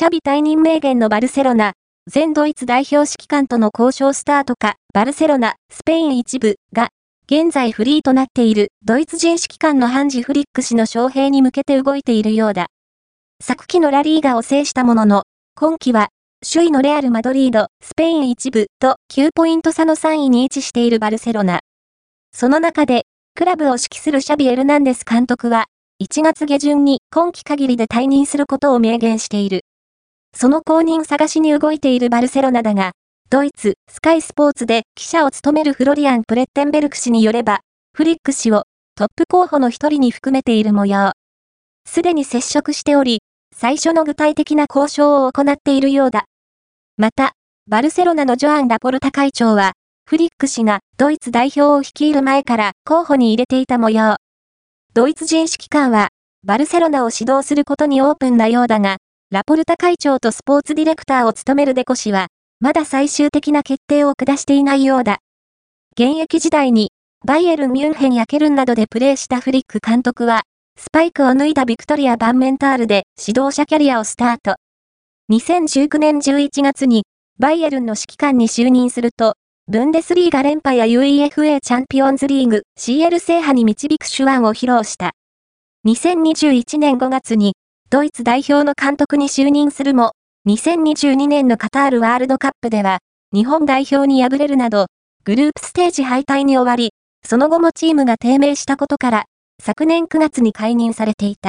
シャビ退任名言のバルセロナ、全ドイツ代表指揮官との交渉スタートか、バルセロナ、スペイン一部が、現在フリーとなっているドイツ人指揮官のハンジ・フリック氏の招聘に向けて動いているようだ。昨季のラリーガを制したものの、今季は、首位のレアル・マドリード、スペイン一部と9ポイント差の3位に位置しているバルセロナ。その中で、クラブを指揮するシャビ・エルナンデス監督は、1月下旬に今季限りで退任することを明言している。その後任探しに動いているバルセロナだが、ドイツ、スカイスポーツで記者を務めるフロリアン・プレッテンベルク氏によれば、フリック氏をトップ候補の一人に含めている模様。すでに接触しており、最初の具体的な交渉を行っているようだ。また、バルセロナのジョアン・ラポルタ会長は、フリック氏がドイツ代表を率いる前から候補に入れていた模様。ドイツ人指揮官は、バルセロナを指導することにオープンなようだが、ラポルタ会長とスポーツディレクターを務めるデコ氏は、まだ最終的な決定を下していないようだ。現役時代に、バイエルン・ミュンヘンやケルンなどでプレーしたフリック監督は、スパイクを脱いだビクトリア・バンメンタールで指導者キャリアをスタート。2019年11月に、バイエルンの指揮官に就任すると、ブンデスリーガ連覇や UEFA チャンピオンズリーグ CL 制覇に導く手腕を披露した。2021年5月に、ドイツ代表の監督に就任するも、2022年のカタールワールドカップでは、日本代表に敗れるなど、グループステージ敗退に終わり、その後もチームが低迷したことから、昨年9月に解任されていた。